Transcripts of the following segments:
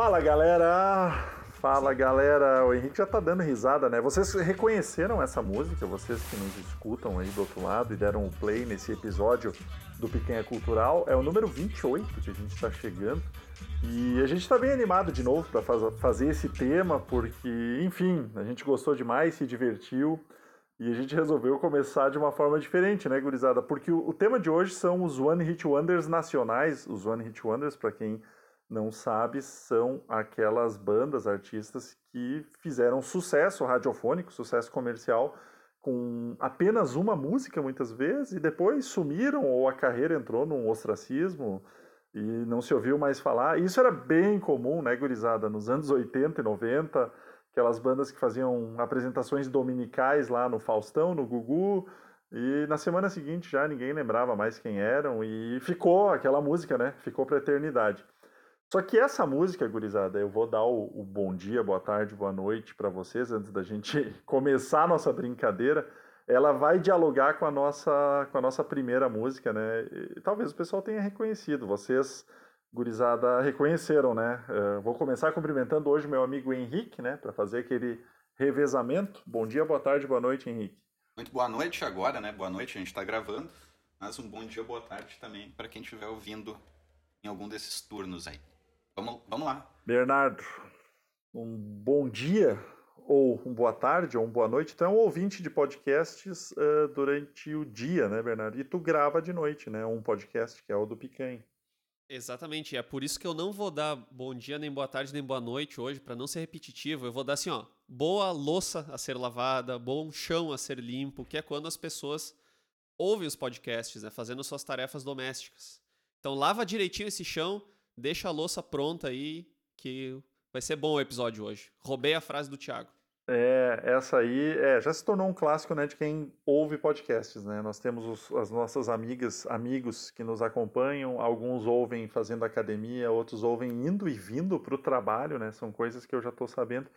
Fala galera! Fala galera! O Henrique já tá dando risada, né? Vocês reconheceram essa música? Vocês que nos escutam aí do outro lado e deram um play nesse episódio do Picanha Cultural. É o número 28 que a gente está chegando. E a gente está bem animado de novo para faz, fazer esse tema, porque, enfim, a gente gostou demais, se divertiu. E a gente resolveu começar de uma forma diferente, né, gurizada? Porque o, o tema de hoje são os One Hit Wonders nacionais. Os One Hit Wonders, para quem não sabe, são aquelas bandas, artistas que fizeram sucesso radiofônico, sucesso comercial, com apenas uma música muitas vezes, e depois sumiram, ou a carreira entrou num ostracismo e não se ouviu mais falar. Isso era bem comum, né, gurizada? Nos anos 80 e 90, aquelas bandas que faziam apresentações dominicais lá no Faustão, no Gugu, e na semana seguinte já ninguém lembrava mais quem eram, e ficou aquela música, né? Ficou para eternidade. Só que essa música, gurizada, eu vou dar o, o bom dia, boa tarde, boa noite para vocês antes da gente começar a nossa brincadeira. Ela vai dialogar com a nossa, com a nossa primeira música, né? E, talvez o pessoal tenha reconhecido. Vocês, gurizada, reconheceram, né? Uh, vou começar cumprimentando hoje meu amigo Henrique, né? Para fazer aquele revezamento. Bom dia, boa tarde, boa noite, Henrique. Muito boa noite agora, né? Boa noite, a gente está gravando. Mas um bom dia, boa tarde também para quem estiver ouvindo em algum desses turnos aí. Vamos, vamos lá. Bernardo, um bom dia, ou um boa tarde, ou um boa noite. Tu é um ouvinte de podcasts uh, durante o dia, né, Bernardo? E tu grava de noite, né? Um podcast que é o do Picanha. Exatamente, é por isso que eu não vou dar bom dia, nem boa tarde, nem boa noite hoje, para não ser repetitivo. Eu vou dar assim, ó, boa louça a ser lavada, bom chão a ser limpo, que é quando as pessoas ouvem os podcasts, né, fazendo suas tarefas domésticas. Então lava direitinho esse chão, deixa a louça pronta aí, que vai ser bom o episódio hoje. Roubei a frase do Thiago. É, essa aí é, já se tornou um clássico né, de quem ouve podcasts. Né? Nós temos os, as nossas amigas, amigos que nos acompanham, alguns ouvem fazendo academia, outros ouvem indo e vindo para o trabalho, né? São coisas que eu já estou sabendo.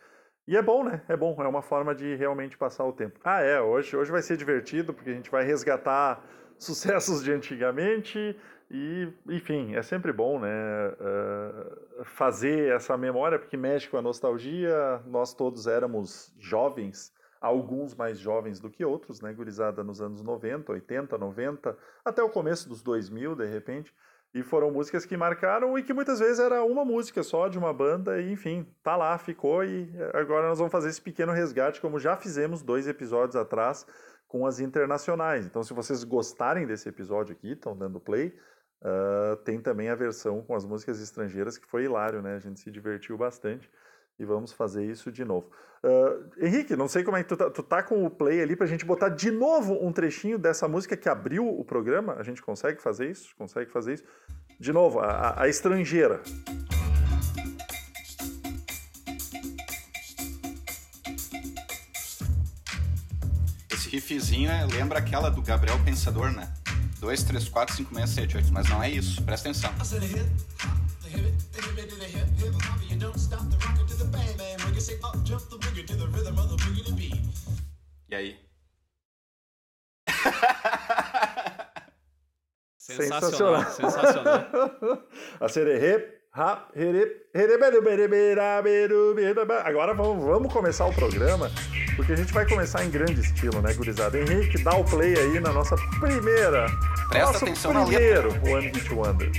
E é bom, né? É bom, é uma forma de realmente passar o tempo. Ah, é, hoje, hoje vai ser divertido, porque a gente vai resgatar sucessos de antigamente, e, enfim, é sempre bom, né? Uh, fazer essa memória, porque mexe com a nostalgia. Nós todos éramos jovens, alguns mais jovens do que outros, né? Gurizada nos anos 90, 80, 90, até o começo dos 2000, de repente. E foram músicas que marcaram e que muitas vezes era uma música só de uma banda, e enfim, tá lá, ficou. E agora nós vamos fazer esse pequeno resgate, como já fizemos dois episódios atrás com as internacionais. Então, se vocês gostarem desse episódio aqui, estão dando play, Uh, tem também a versão com as músicas estrangeiras, que foi hilário, né? A gente se divertiu bastante e vamos fazer isso de novo. Uh, Henrique, não sei como é que tu tá, tu tá com o play ali pra gente botar de novo um trechinho dessa música que abriu o programa. A gente consegue fazer isso? Consegue fazer isso? De novo, a, a, estrangeira. Esse riffzinho é, lembra aquela do Gabriel Pensador, né? 2, 3, 4, 5, 6, 7, 8. Mas não é isso, presta atenção. E aí? Sensacional, sensacional. a sererê. Agora vamos, vamos começar o programa, porque a gente vai começar em grande estilo, né, gurizada? Henrique, dá o play aí na nossa primeira. Presta nosso atenção na primeiro One Hit Wonder.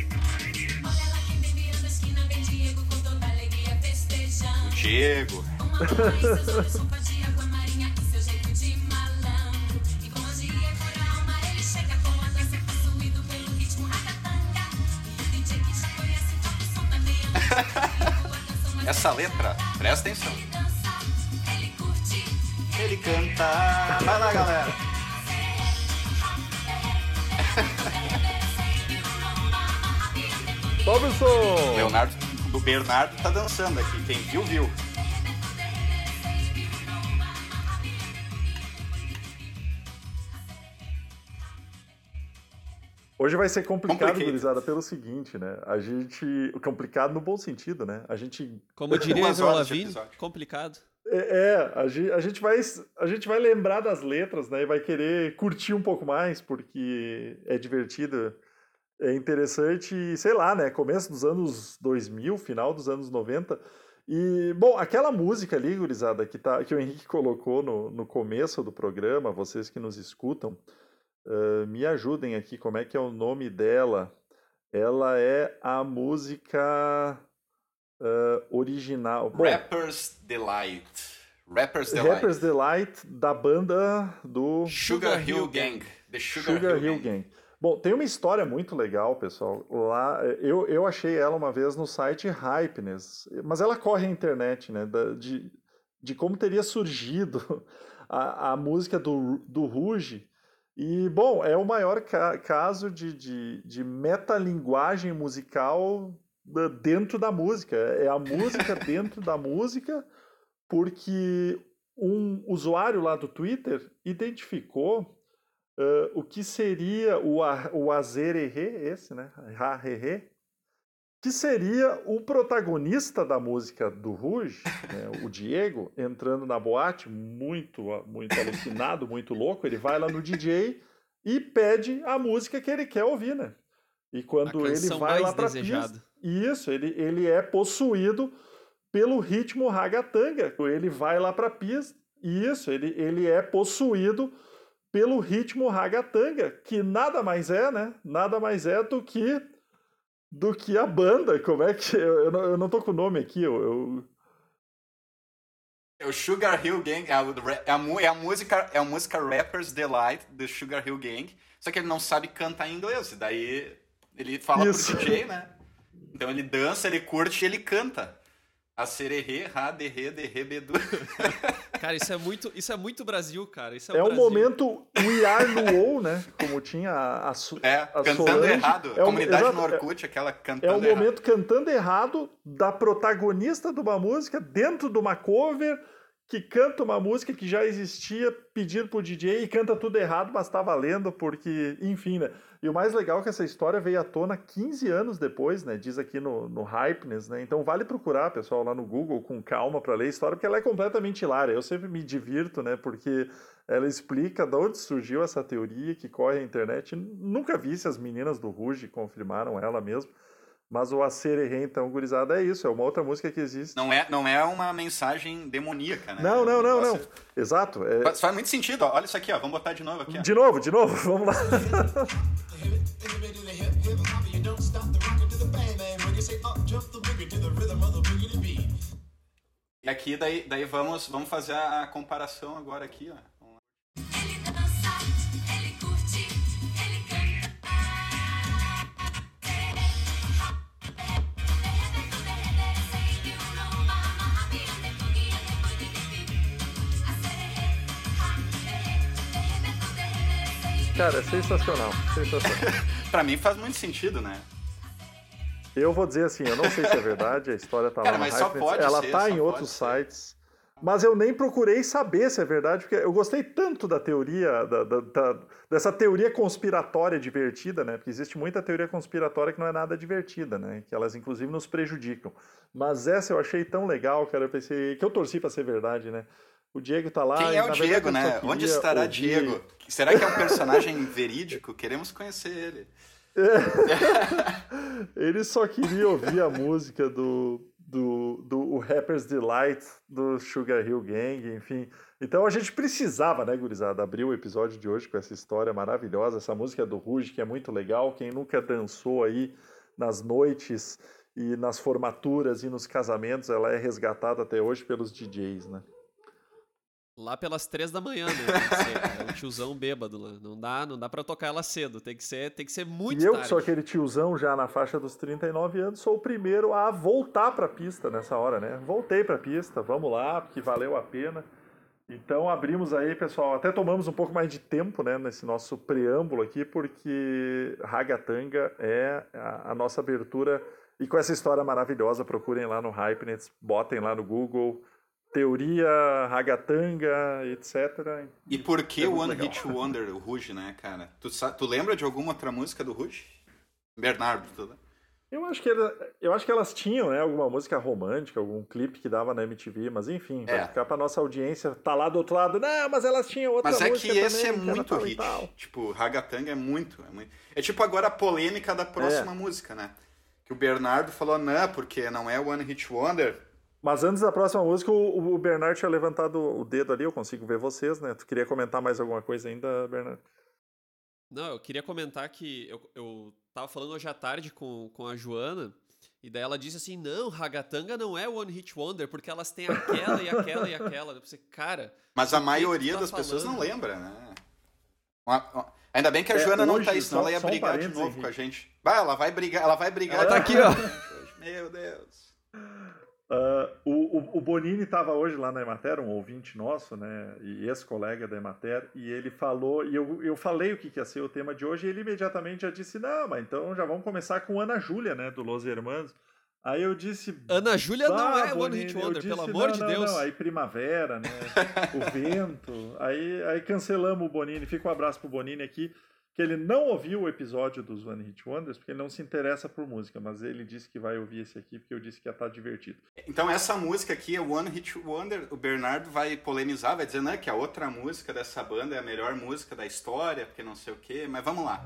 O Diego. Essa letra, presta atenção. Ele canta. Vai lá, galera. Som! Leonardo, o Bernardo tá dançando aqui. Quem viu, viu. Hoje vai ser complicado, gurizada, pelo seguinte, né? A gente. Complicado no bom sentido, né? A gente. Como diria episódio. complicado. É, é, a gente, a gente vai, a gente vai lembrar das letras, né? E vai querer curtir um pouco mais, porque é divertido, é interessante, sei lá, né? Começo dos anos 2000, final dos anos 90. E, bom, aquela música ali, gurizada, que, tá, que o Henrique colocou no, no começo do programa, vocês que nos escutam, me ajudem aqui, como é que é o nome dela? Ela é a música ah, original. Bom, Rapper's Delight. Rapper's Delight. Rapper's Delight da banda do Sugar Hill Gang. The Sugar, Sugar Hill, Hill Gang. Gang. Bom, tem uma história muito legal, pessoal. Lá, eu, eu achei ela uma vez no site Hypeness, mas ela corre a internet, né? da- de, de como teria surgido a, a música do, do Ruge. E, bom, é o maior ca- caso de, de, de metalinguagem musical da- dentro da música. É a música dentro da música, porque um usuário lá do Twitter identificou ah, o que seria o, o Azererê, esse, né? Raherê, que seria o protagonista da música do Rouge, né, o Diego, entrando na boate, muito, muito alucinado, muito louco. Ele vai lá no DJ e pede a música que ele quer ouvir, né? E quando ele vai lá desejada. pista, isso, ele, ele é possuído pelo ritmo ragatanga. Ele vai lá pra pista, isso, ele, ele é possuído pelo ritmo ragatanga, que nada mais é, né? Nada mais é do que do que a banda. Como é que eu, eu, não, eu não tô com o nome aqui, eu, eu- É o Sugar Hill Gang, é, ra- é a, é a música, é a música Rapper's Delight do Sugar Hill Gang, só que ele não sabe cantar em inglês, e daí ele fala Isso. pro DJ, né? Então ele dança, ele curte e ele canta. A sererê, ra, derre, derre, bedu. Cara, isso é muito, isso é muito Brasil, cara. Isso é, é o o Brasil. momento We Are No Ou, né? Como tinha a, a, Su- É, a cantando Solange. errado. É o- Comunidade exato, no é- Orkut, aquela É cantando o errado. momento cantando errado da protagonista de uma música dentro de uma cover que canta uma música que já existia pedindo pro DJ e canta tudo errado, mas tá valendo porque, enfim, né? E o mais legal é que essa história veio à tona 15 anos depois, né? Diz aqui no, no Hypeness, né? Então vale procurar, pessoal, lá no Google com calma para ler a história, porque ela é completamente hilária. Eu sempre me divirto, né? Porque ela explica de onde surgiu essa teoria que corre a internet. Nunca vi se as meninas do Ruge confirmaram ela mesmo. Mas o Acererê, então, gurizada, é isso. É uma outra música que existe. Não é, não é uma mensagem demoníaca, né? Não, não, não, não. Exato. é- Faz, faz muito sentido, ó. olha isso aqui, ó. Vamos botar de novo aqui, ó. De novo, de novo, vamos lá. E aqui, daí, daí vamos, vamos fazer a, a comparação agora aqui, ó. Cara, é sensacional. Sensacional. Pra mim faz muito sentido, né? Eu vou dizer assim, eu não sei se é verdade, a história tá Cara, lá no pode ela ser, tá em outros ser. sites, mas eu nem procurei saber se é verdade, porque eu gostei tanto da teoria, da, da- da- dessa teoria conspiratória divertida, né? Porque existe muita teoria conspiratória que não é nada divertida, né? Que elas inclusive nos prejudicam. Mas essa eu achei tão legal, cara, eu pensei que eu torci pra ser verdade, né? O Diego tá lá. Quem é o na Diego, né? Onde estará ouvir- Diego? Será que é um personagem verídico? Queremos conhecer ele. Ele só queria ouvir a música do, do, do o Rapper's Delight do Sugar Hill Gang, enfim. Então a gente precisava, né, gurizada, abrir o episódio de hoje com essa história maravilhosa, essa música do Ruge, que é muito legal. Quem nunca dançou aí nas noites e nas formaturas e nos casamentos, ela é resgatada até hoje pelos DJs, né? Lá pelas três da manhã, né? Ser. É um tiozão bêbado lá. Não dá, não dá pra tocar ela cedo. Tem que ser, tem que ser muito e eu, tarde. que sou aquele tiozão já na faixa dos 39 anos, sou o primeiro a voltar pra pista nessa hora, né? Voltei pra pista, vamos lá, porque valeu a pena. Então abrimos aí, pessoal, até tomamos um pouco mais de tempo, né, nesse nosso preâmbulo aqui, porque Ragatanga é a, a nossa abertura. E com essa história maravilhosa, procurem lá no Hypenets, botem lá no Google, teoria, ragatanga, etc. E por que É One legal. Hit Wonder, o Ruge, né, cara? Tu, tu lembra de alguma outra música do Ruge? Bernardo, tu... Eu acho que eu acho que elas tinham, né, alguma música romântica, algum clipe que dava na MTV, mas enfim, vai É. ficar pra nossa audiência, tá lá do outro lado, não, mas elas tinham outra Mas é música que esse também, é muito hit. Tipo, Ragatanga é muito, é muito. É tipo agora a polêmica da próxima É. música, né? Que o Bernardo falou, não, porque não é One Hit Wonder. Mas antes da próxima música, o, o Bernard tinha levantado o dedo ali, eu consigo ver vocês, né? Tu queria comentar mais alguma coisa ainda, Bernardo? Não, eu queria comentar que eu, eu tava falando hoje à tarde com, com a Joana, e daí ela disse assim: não, Ragatanga não é One Hit Wonder, porque elas têm aquela e aquela e aquela. Eu pensei, cara. Mas a que maioria tá das pessoas não falando? lembra, né? Uma- uma- Ainda bem que a É, Joana não tá aí, senão só- ela ia só um brigar de novo com a Henrique. gente. Vai, ela vai brigar, ela vai brigar. Ela tá aqui, ó. Meu Deus. Ah, o, o, Bonini estava hoje lá na Emater, um ouvinte nosso, né, e ex-colega da Emater, e ele falou, e eu, eu falei o que, que ia ser o tema de hoje, e ele imediatamente já disse, não, mas então já vamos começar com Ana Júlia, né, do Los Hermanos. Aí eu disse... Ana Júlia não "Bah, é One Bonini", Hit eu Wonder, pelo disse, amor "Não, de Deus. Não, aí Primavera, né, o Vento, aí, aí cancelamos o Bonini, fica um abraço pro Bonini aqui, que ele não ouviu o episódio dos One Hit Wonders, porque ele não se interessa por música, mas ele disse que vai ouvir esse aqui, porque eu disse que ia estar divertido. Então essa música aqui é One Hit Wonder. O Bernardo vai polemizar, vai dizer né, que a outra música dessa banda é a melhor música da história, porque não sei o quê. Mas vamos lá.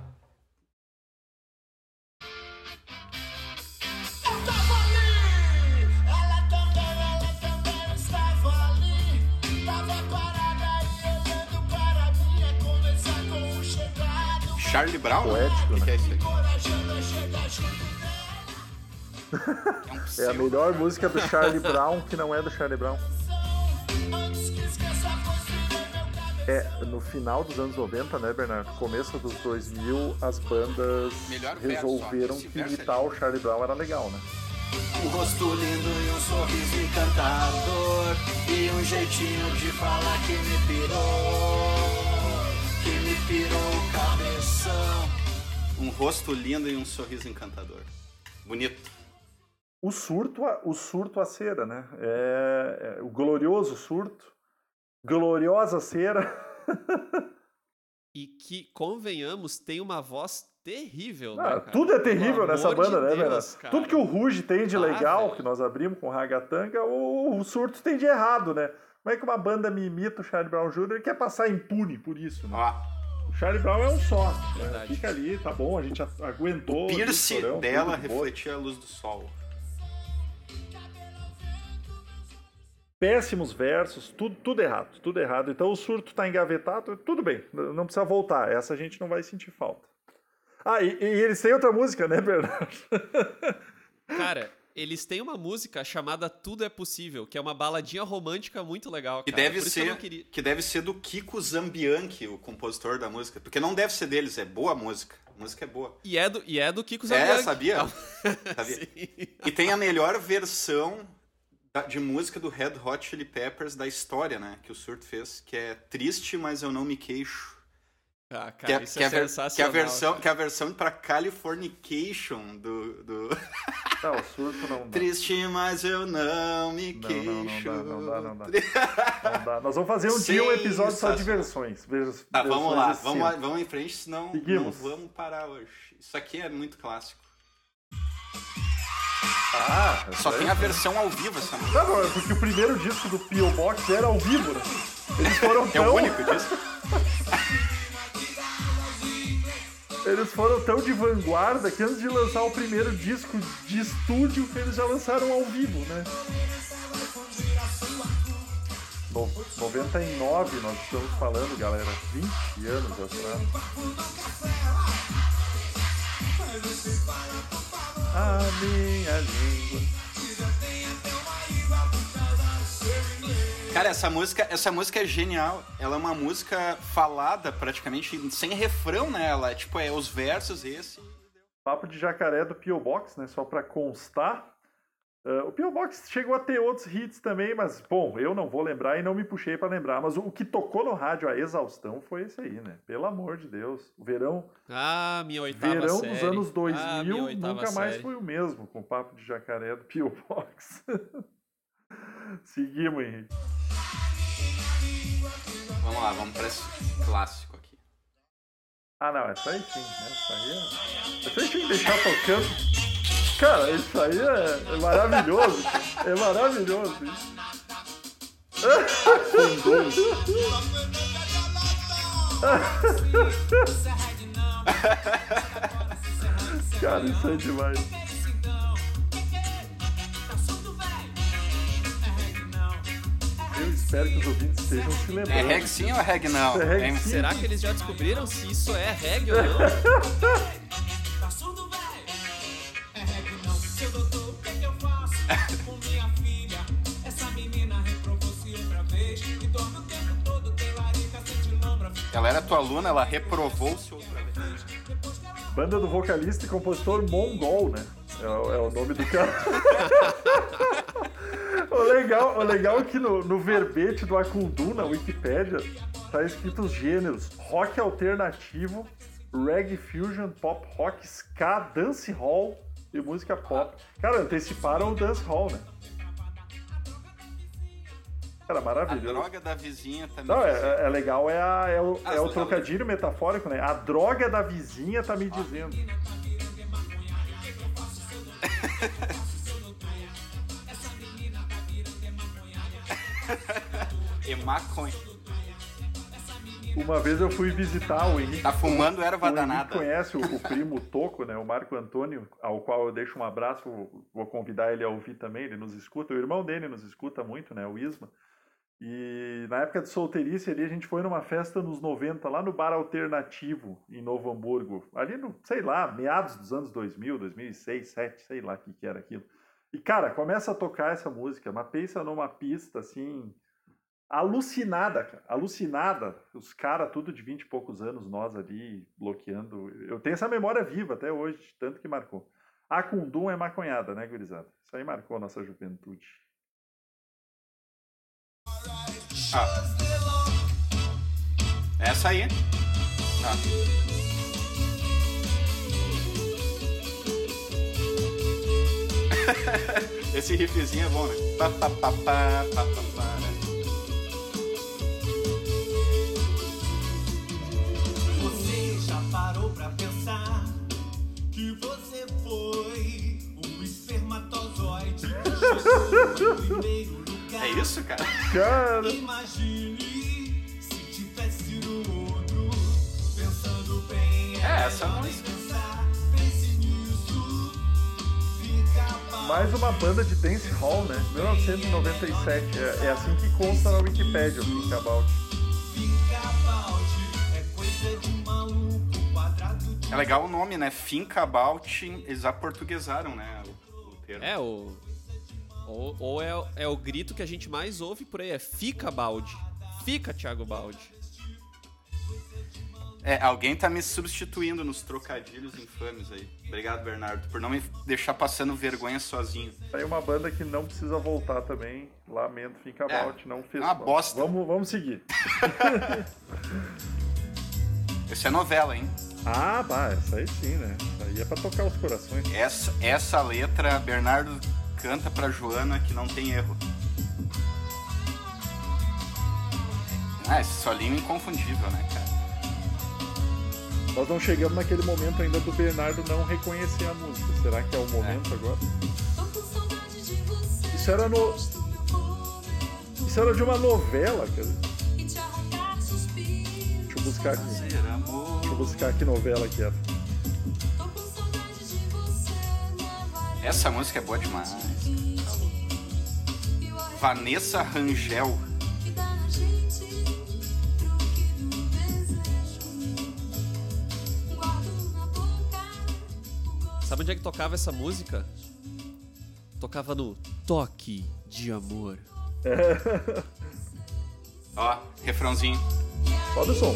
Charlie Brown? Poético, que, né? que é isso aí? É, um É a melhor cara. música do Charlie Brown, que não é do Charlie Brown. É, no final dos anos 90, né, Bernardo? Começo dos 2000, as bandas Melhor verso, resolveram esse que verso imitar é o Charlie Brown era legal, né? Um rosto lindo e um sorriso encantador E um jeitinho de falar que me pirou Que me pirou o cabeção Um rosto lindo e um sorriso encantador Bonito O surto, a- o surto a cera, né? É, é o glorioso surto, gloriosa cera. E que, convenhamos, tem uma voz terrível. né, Ah, tudo é terrível Pelo nessa amor de banda, né, Deus, cara. Tudo que o Ruge tem de Ah, legal, velho. que nós abrimos com Ragatanga, o, o surto tem de errado, né? Como é que uma banda me imita o Charlie Brown Jr. e quer passar impune por isso, né? Ó, O Charlie Brown é um só. né? Verdade. Fica ali, tá bom, a gente aguentou. Pierce o chorão, dela tudo de boa. refletia a luz do sol Péssimos versos, tudo, tudo errado, tudo errado. Então o surto tá engavetado, tudo bem, não precisa voltar. Essa a gente não vai sentir falta. Ah, e, e eles têm outra música, né, Bernardo? Cara, eles têm uma música chamada Tudo é Possível, que é uma baladinha romântica muito legal. Que cara. deve Por que ser queria- que deve ser do Kiko Zambianchi, o compositor da música. Porque não deve ser deles, é boa a música. A música é boa. E é do, e é do Kiko É, Zambianchi. sabia? Calma. Sabia? Sim. E tem a melhor versão de música do Red Hot Chili Peppers da história, né? Que o Surto fez, que é Triste, mas eu não me queixo. Ah, Que é, cara, isso que é é a ver- que é a sensacional. versão, cara. que é a versão pra Californication do, do... Não, o surto não dá. Triste, mas eu não me Não, não, não queixo. dá, não dá, não dá. Não dá. Nós vamos fazer um dia um episódio só de Sensacional. versões. Veja- Tá, vamos versões lá, vamos, lá, vamos em frente, senão não Seguimos. vamos parar hoje. Isso aqui é muito clássico. Ah, Só tem a versão ao vivo essa música. Tá bom, é porque o primeiro disco do P.O. Box era ao vivo, né? Eles foram É tão, o único disso? eles foram tão de vanguarda que antes de lançar o primeiro disco de estúdio, eles já lançaram ao vivo, né? No, 99 nós estamos falando, galera. 20 anos atrás. A minha língua. Cara, essa música, essa música é genial. Ela é uma música falada praticamente sem refrão, né? Ela é tipo, é os versos esse. Papo de jacaré do P.O. Box, né? Só pra constar. Ah, o P.O. Box chegou a ter outros hits também, mas, bom, eu não vou lembrar e não me puxei pra lembrar. Mas o, que tocou no rádio a exaustão foi esse aí, né? Pelo amor de Deus. O verão, Ah, minha oitava verão série. dos anos 2000 ah, nunca mais série. foi o mesmo com o papo de jacaré do P.O. Box. Seguimos, Henrique. Vamos lá, vamos pra esse clássico aqui. Ah, não, essa aí sim. Essa aí é. Tem que deixar tocando. Cara, isso aí é, é maravilhoso. É maravilhoso. isso. Cara, isso é demais. Espero que os ouvintes estejam se lembrando. É reggae sim ou é reggae não? É sim. Será que eles já descobriram se isso é reggae ou não? Ela era tua aluna, ela reprovou-se outra vez. Banda do vocalista e compositor Mongol, né? É, o- é o nome do cara. o, legal, o legal é que no, no verbete do Akundu, na Wikipédia, tá escrito os gêneros rock alternativo, reggae fusion, pop rock, ska, dance hall e música pop. Cara, anteciparam o dance hall, né? Cara, A maravilhoso. droga da vizinha também. Não, é, é legal, é, a- é o, é o trocadilho metafórico, né? A droga da vizinha tá me dizendo. E maconha. Uma vez eu fui visitar o Henrique. Tá fumando erva o danada. conhece o, o primo Toco, né? O Marco Antônio, ao qual eu deixo um abraço. Vou, vou convidar ele a ouvir também. Ele nos escuta. O irmão dele nos escuta muito, né? O Isma. E na época de solteirice ali, a gente foi numa festa nos 90, lá no Bar Alternativo, em Novo Hamburgo. Ali no, sei lá, meados dos anos 2000, 2006, 2007, sei lá o que, que era aquilo. E, cara, começa a tocar essa música, mas pensa numa pista, assim, alucinada, cara. Alucinada. Os caras, tudo de 20 e poucos anos, nós ali, bloqueando. Eu tenho essa memória viva até hoje, tanto que marcou. A Kundum é maconhada, né, gurizada? Isso aí marcou a nossa juventude. Ah. Essa aí. Ah. Esse riffzinho é bom, né? Pa, pa, pa, pa, pa, pa, pa, né? Você já parou pra pensar que você foi um espermatozoide que chegou em primeiro lugar? É isso, cara? Cara, Imagine se tivesse no outro, pensando bem. É, essa melhor música. Mais uma banda de dance hall, né? 1997. É, é assim que consta na Wikipedia, o Think About. é legal o nome, né? Think About. Eles aportuguesaram, né? O, o termo. É, o. Ou, ou é, é o grito que a gente mais ouve por aí, é fica balde. Fica, Thiago Balde. É, alguém tá me substituindo nos trocadilhos infames aí. Obrigado, Bernardo, por não me deixar passando vergonha sozinho. Aí uma banda que não precisa voltar também. Lamento, Think About, não fez. É uma mal. bosta. Vamos, vamos seguir. Essa é novela, hein? Ah, bah, essa aí sim, né? Essa aí é pra tocar os corações. Essa, essa letra, Bernardo canta pra Joana que não tem erro. Ah, esse solinho inconfundível, né, cara? Nós não chegamos naquele momento ainda do Bernardo não reconhecer a música. Será que é o momento agora? De você. Isso era no. Isso era de uma novela, cara. Deixa eu buscar aqui. Deixa eu buscar que novela que era. Essa música é boa demais. Vanessa Rangel. Sabe onde é que tocava essa música? Tocava no Toque de Amor. Ó, refrãozinho. Sobe o som.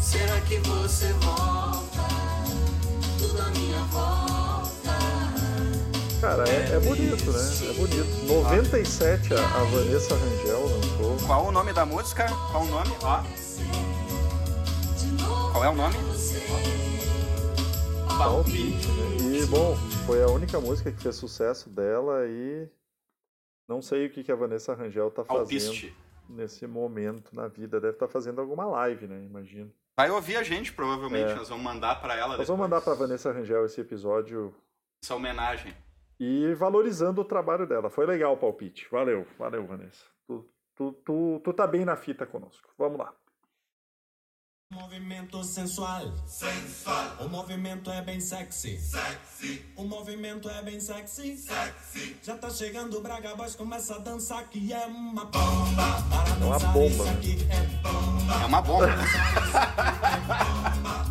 Será que você volta? Tudo à minha volta. Cara, é, é bonito, né? É bonito. 97 a, a Vanessa Rangel lançou. Qual o nome da música? Qual o nome? Ó. Qual é o nome? Palpite, né? E, bom, foi a única música que fez sucesso dela e Não sei o que, que a Vanessa Rangel tá fazendo Alpiste. nesse momento na vida. Deve estar fazendo alguma live, né? Imagino. Vai ouvir a gente, provavelmente. É. Nós vamos mandar pra ela Nós vamos depois. mandar pra Vanessa Rangel esse episódio Essa homenagem. e valorizando o trabalho dela. Foi legal o palpite. Valeu, valeu, Vanessa. Tu, tu, tu, tu tá bem na fita conosco. Vamos lá. Movimento sensual. Sensual. O movimento é bem sexy. Sexy. O movimento é bem sexy. Sexy. Já tá chegando o Braga Boys, começa a dançar que é uma bomba. Para É uma dançar bomba, isso aqui é bomba. É uma bomba.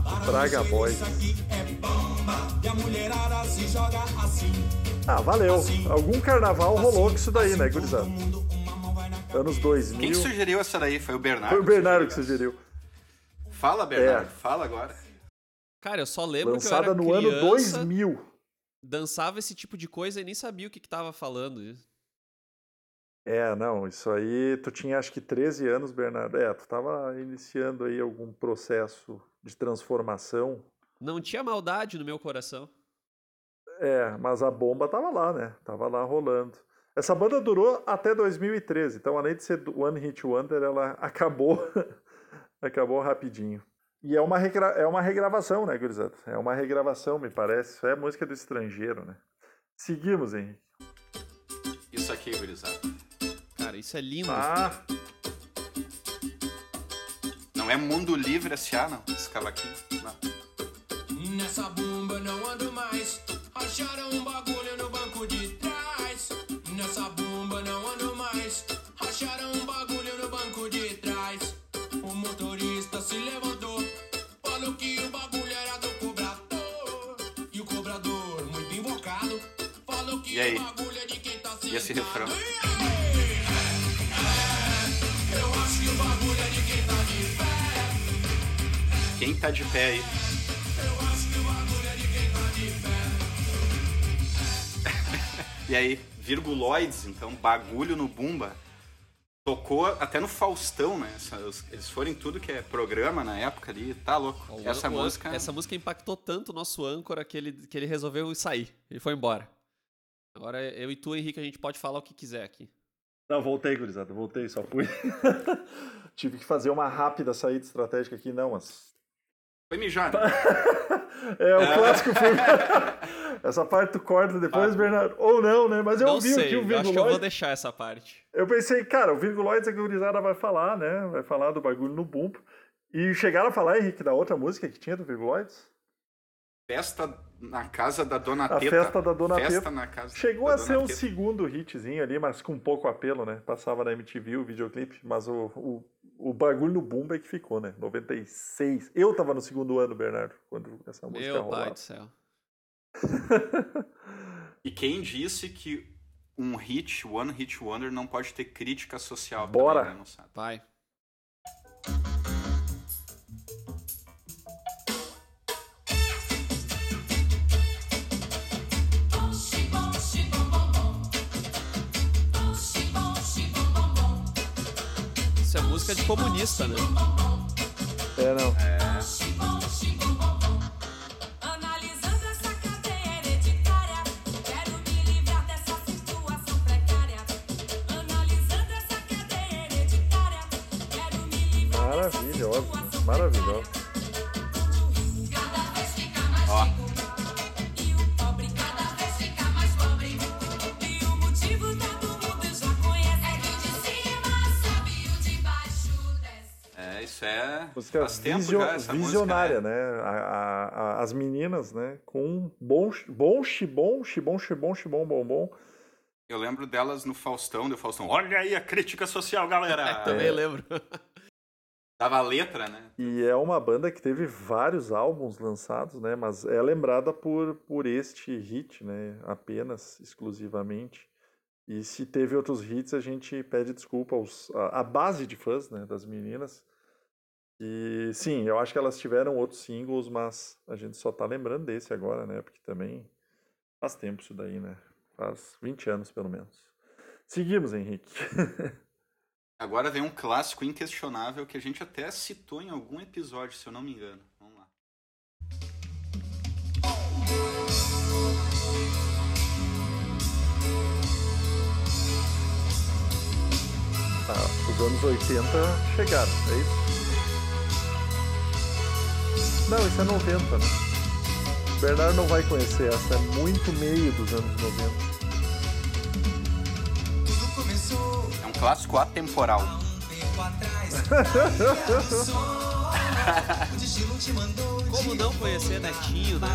Para Braga Boys. Isso aqui é bomba. E a mulherada se joga assim. Ah, valeu. Algum carnaval rolou com isso daí, né, gurizada? Anos Quem 2000. que sugeriu essa daí? Foi o Bernardo? Foi o Bernardo que sugeriu. Fala, Bernardo. É. Fala agora. Cara, eu só lembro que eu Lançada era no ano criança, 2000. dançava esse tipo de coisa e nem sabia o que, que tava falando. É, não, isso aí, tu tinha acho que 13 anos, Bernardo. É, tu tava iniciando aí algum processo de transformação. Não tinha maldade no meu coração. É, mas a bomba tava lá, né? Tava lá rolando. Essa banda durou até 2013, então além de ser do One Hit Wonder, ela acabou acabou rapidinho. E é uma, regra- é uma regravação, né, gurizada? É uma regravação, me parece. Isso é música do estrangeiro, né? Seguimos, Henrique. Isso aqui, gurizada. Cara, isso é lindo. Ah, Não é Mundo Livre S.A., não. Esse cavaquinho. Não. Nessa bomba não ando mais. Acharam um bagulho no banco de trás. Nessa bomba não ando mais. Acharam um bagulho E aí? E esse refrão? Quem tá de pé. Aí? E aí, virguloides, então, bagulho no Bumba. Tocou até no Faustão, né? Eles foram em tudo que é programa na época ali. Tá louco. O Essa o música. Essa música impactou tanto o nosso âncora que ele, que ele resolveu sair. Ele foi embora. Agora eu e tu, Henrique, a gente pode falar o que quiser aqui. Não, voltei, gurizada, voltei, só fui. Tive que fazer uma rápida saída estratégica aqui, não, mas. Foi mijado. É o clássico filme. Essa parte tu corta depois, Ah. Bernardo. Ou não, né? Mas eu Não vi sei, o eu acho que eu vou deixar essa parte. Eu pensei, cara, o Virguloides é que a gurizada vai falar, né? Vai falar do bagulho no bumbo. E chegaram a falar, Henrique, da outra música que tinha do Virguloides? Festa na casa da Dona A Teta. festa da Dona Festa Teta. na casa Chegou da a Dona ser um Teta. segundo hitzinho ali, mas com pouco apelo, né? Passava na MTV o videoclipe, mas o, o, o bagulho no bumbo é que ficou, né? 96. Eu tava no segundo ano, Bernardo, quando essa música Meu pai rolava. do céu. E quem disse que um hit, One Hit Wonder, não pode ter crítica social? Bora. Também, né? Vai. Isso é música de comunista, né? É, não. Analisando essa cadeia Música Faz tempo visio- já essa visionária, música, né? A- a- a- as meninas, né? Com um bom, bom xibom, xibom, xibom, xibom, bombom. Eu lembro delas no Faustão, do Faustão. Olha aí a crítica social, galera! Também lembro. Dava a letra, né? E é uma banda que teve vários álbuns lançados, né? Mas é lembrada por, por este hit, né? Apenas, exclusivamente. E se teve outros hits, a gente pede desculpa aos, a, a base de fãs, né? Das meninas. E sim, eu acho que elas tiveram outros singles, mas a gente só tá lembrando desse agora, né? Porque também faz tempo isso daí, né? Faz 20 anos, pelo menos. Seguimos, Henrique. Agora vem um clássico inquestionável que a gente até citou em algum episódio, se eu não me engano. Vamos lá. Ah, os anos 80 chegaram, é isso? Não, isso é 90, né? O Bernardo não vai conhecer essa, é muito meio dos anos 90. Tudo começou É um clássico atemporal. há um tempo atrás. o destino te mandou Como não conhecer Netinho, né?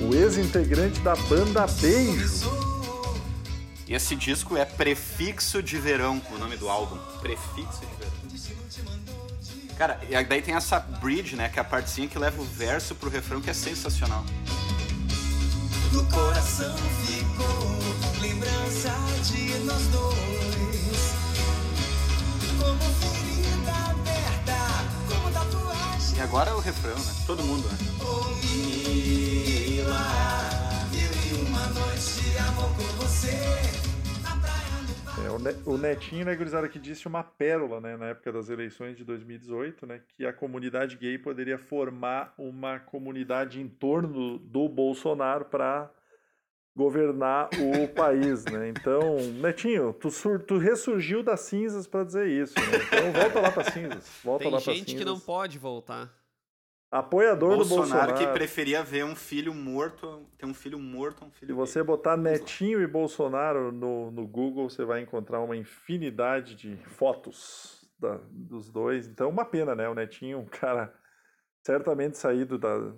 O ex-integrante da banda Beijo. Esse disco é Prefixo de Verão, o nome do álbum. Prefixo de Verão. Cara, e aí daí tem essa bridge, né? Que é a partezinha que leva o verso pro refrão, que é sensacional. No coração ficou lembrança de nós dois. Como ferida aberta, como tatuagem. E agora é o refrão, né? Todo mundo, né? Oh, Mila, eu e uma noite de amor com você. É, o, Ne- o Netinho, né, gurizada, que disse uma pérola, né, na época das eleições de 2018, né, que a comunidade gay poderia formar uma comunidade em torno do Bolsonaro para governar o país, né? Então, Netinho, tu, tu ressurgiu das cinzas para dizer isso, né? Então volta lá para cinzas, volta Tem lá para gente cinzas. que não pode voltar. Apoiador do Bolsonaro, Bolsonaro. que preferia ver um filho morto, ter um filho morto, um filho Se gay. você botar Netinho e Bolsonaro no, no Google, você vai encontrar uma infinidade de fotos da- dos dois. Então, uma pena, né? O Netinho, um cara certamente saído da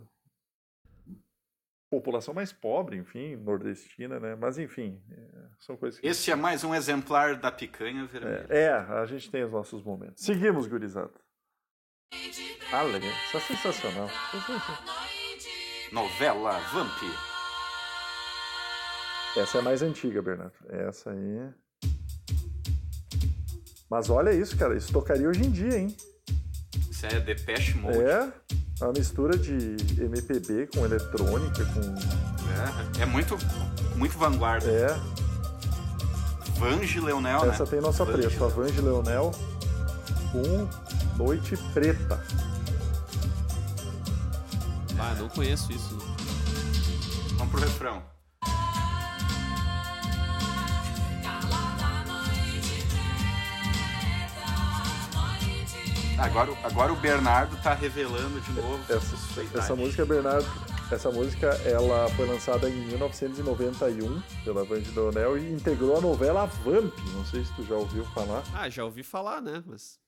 população mais pobre, enfim, nordestina, né? Mas, enfim, é, são coisas que... Esse é mais um exemplar da picanha vermelha. É, é, a gente tem os nossos momentos. Seguimos, gurizada. Legal. Isso é sensacional. É. Novela Vamp. Essa é mais antiga, Bernardo. Essa aí. Mas olha isso, cara. Isso tocaria hoje em dia, hein? Isso é Depeche Mode. É uma mistura de MPB com eletrônica, com. É, é muito, muito vanguarda. É. Vange Leonel, Essa né? tem nosso Vange. apreço. A Vange Leonel com Noite Preta. Ah, não conheço isso. Vamos pro refrão. Agora, o- agora o Bernardo tá revelando de novo. Essa, essa música, Bernardo. Essa música ela foi lançada em 1991 pela Vange Leonel e integrou a novela Vamp. Não sei se tu já ouviu falar. Ah, já ouvi falar, né? Mas.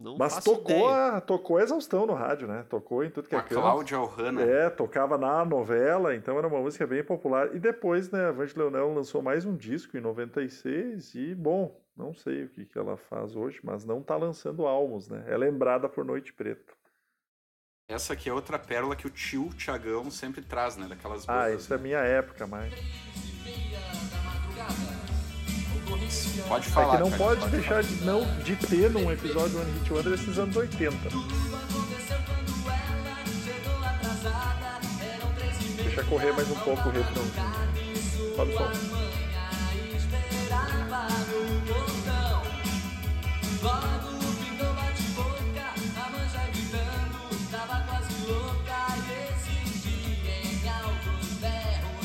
Não Mas tocou a, tocou a exaustão no rádio, né? Tocou em tudo que Com é a canto. Cláudia Ohana. É, tocava na novela, então era uma música bem popular. E depois, né, a Vange Leonel lançou mais um disco em 96 e, bom, não sei o que, que ela faz hoje, mas não tá lançando álbuns, né? É lembrada por Noite Preta. Essa aqui é outra pérola que o tio Tiagão sempre traz, né? Daquelas Ah, isso é né? minha época, mas... Pode É falar. que não cara, pode deixar de, não, de ter num episódio do One Hit Wonder esses anos 80. Deixa correr mais um pouco o refrãozinho. Sobe o som.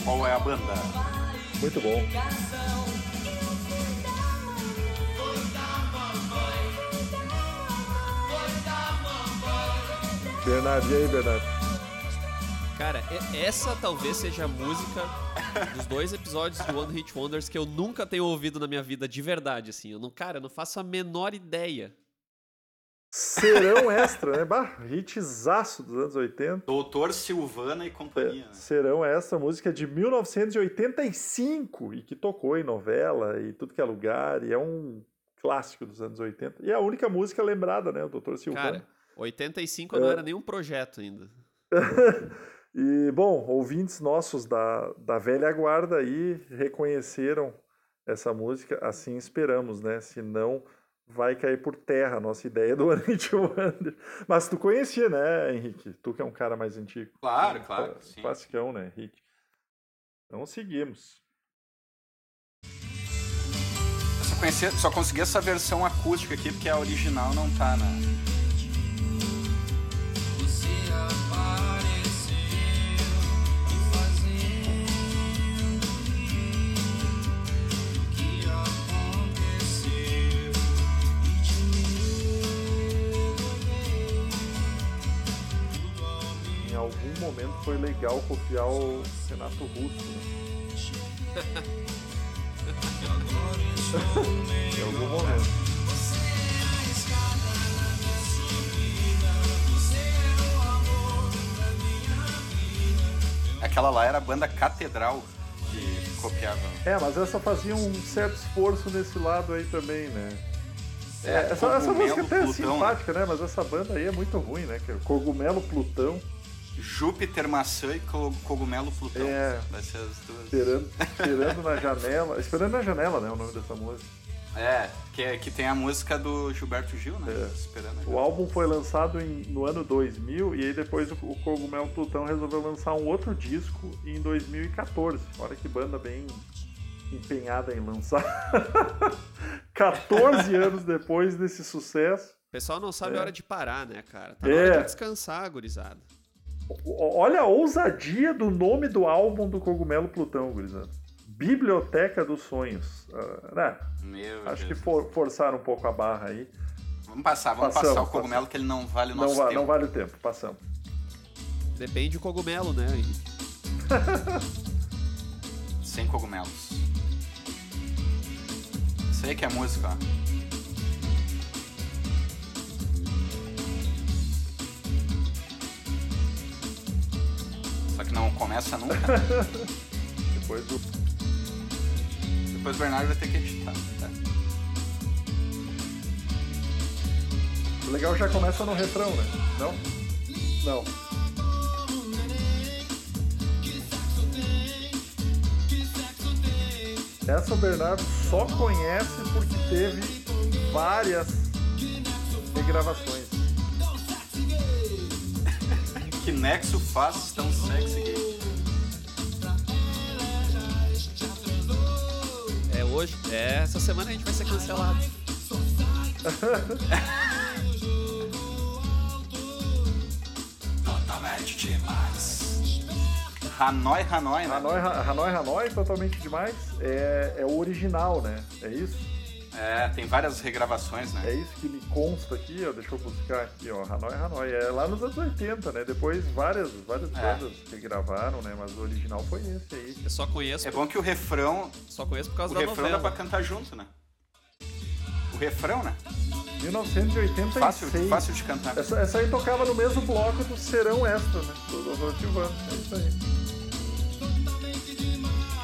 Qual é a banda? Muito bom. Bernardo, e aí, Bernardo? Cara, essa talvez seja a música dos dois episódios do One Hit Wonders que eu nunca tenho ouvido na minha vida de verdade, assim. Eu não, cara, eu não faço a menor ideia. Serão extra, né? Bah, hitzaço dos anos 80. Doutor Silvana e companhia. É, Serão essa música de 1985 e que tocou em novela e tudo que é lugar e é um clássico dos anos 80 e é a única música lembrada, né, o Dr. Silvana. Cara, 85 não É. era nenhum projeto ainda. E, bom, ouvintes nossos da, da velha guarda aí reconheceram essa música, assim esperamos, né? Senão vai cair por terra a nossa ideia do One Hit Wonder. Mas tu conhecia, né, Henrique? Tu que é um cara mais antigo. Claro, claro, sim. Classicão, né, Henrique? Então seguimos. Eu só, conhecia, só consegui essa versão acústica aqui, porque a original não tá na. Foi legal copiar o Renato Russo. Né? em algum momento. Aquela lá era a banda Catedral que copiava. É, mas essa fazia um certo esforço nesse lado aí também, né? É, essa, essa Cogumelo música até é Plutão, simpática, né? Mas essa banda aí é muito ruim, né? Que é Cogumelo Plutão, Júpiter, maçã e co- cogumelo Plutão. É. Vai ser as duas. esperando, esperando na janela. Esperando na janela, né? O nome dessa música. É, que, que tem a música do Gilberto Gil, né? É. Esperando. O álbum foi lançado em- no ano 2000 e aí depois o, o Cogumelo Plutão resolveu lançar um outro disco em 2014. Olha que banda bem empenhada em lançar. 14 anos depois desse sucesso. O pessoal não sabe É. a hora de parar, né, cara? Tá É. na hora de descansar, gurizada. Olha a ousadia do nome do álbum do Cogumelo Plutão, gurizada. Biblioteca dos Sonhos. Ah, né? Meu Acho que Deus. for- forçaram um pouco a barra aí. Vamos passar, vamos Passamos, passar o cogumelo que ele não vale o Não, nosso va- tempo. não vale o tempo, passamos. Depende do cogumelo, né? Henrique? Sem cogumelos. Isso aí que é música, ó. Não começa nunca. Depois do. Depois o Bernardo vai ter que editar. Tá? O legal já começa no refrão, né? Não? Não. Essa o Bernardo só conhece porque teve várias regravações. Que nexo faz tão sexy gay? É hoje. É, essa semana a gente vai ser cancelado. Totalmente demais. Hanoi, Hanoi, né? Hanoi, Ha- Hanoi, Hanoi, totalmente demais. É, é o original, né? É isso? É, tem várias regravações, né? É isso que me consta aqui, ó. Deixa eu buscar aqui, ó. Hanoi, Hanoi. É lá nos anos 80, né? Depois várias, várias É. bandas regravaram, né? Mas o original foi esse aí. Eu só conheço, É bom que o refrão, só conheço por causa o da refrão dá novela. pra cantar junto, né? O refrão, né? 1986. Fácil, fácil de cantar. Essa, essa aí tocava no mesmo bloco do Serão Extra, né? Do Silvano. É isso aí.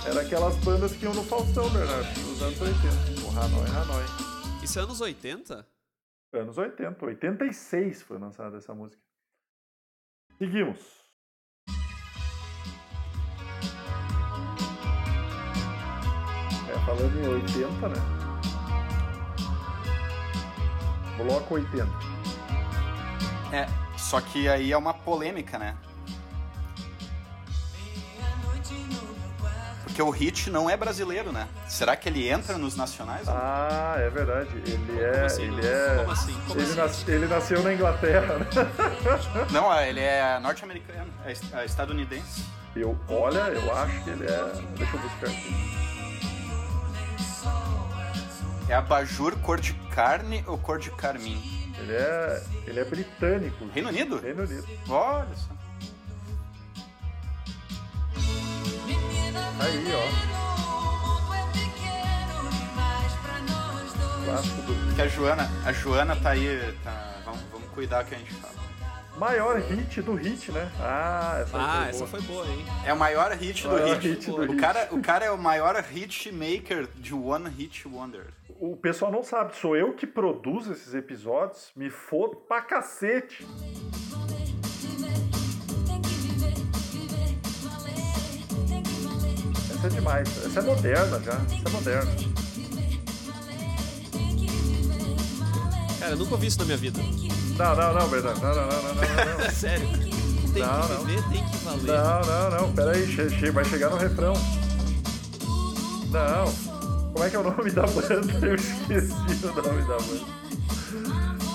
Era aquelas bandas que iam no Faustão, Bernardo, nos anos 80. O Hanoi, Hanoi. Isso é anos 80? Anos 80. 86 foi lançada essa música. Seguimos. É, falando em 80, né? Bloco 80. É, só que aí é uma polêmica, né? Porque o hit não é brasileiro, né? Será que ele entra nos nacionais? Ah, é verdade. Ele é. assim, ele não? é. Como assim? Como ele, assim? nas- ele nasceu na Inglaterra, né? Não, ele é norte-americano, é é estadunidense. Eu, olha, eu acho que ele é. Deixa eu buscar aqui. É abajur cor de carne ou cor de carmim? Ele é. Ele é britânico. Reino Unido? Reino Unido. Olha só. Aí, ó. Clássico do. Que a Joana, a Joana tá aí, tá, vamos, vamos cuidar que a gente fala. Maior hit do hit, né? Ah, essa Ah, foi essa boa. foi boa, hein? É o maior hit do Maior hit. hit do o, hit. Cara, o cara é o maior hit maker de One Hit Wonder. O pessoal não sabe, sou eu que produzo esses episódios, me fodo pra cacete. Essa é demais, essa é moderna já, essa é moderna. Cara, eu nunca ouvi isso na minha vida. Não, não, não, Bernardo, não, não, não, não, não, não. Sério. Tem Não, que não. viver, tem que valer. Não, não, não, pera aí, che- che- vai chegar no refrão. Não, como é que é o nome da banda? Eu esqueci o nome da banda.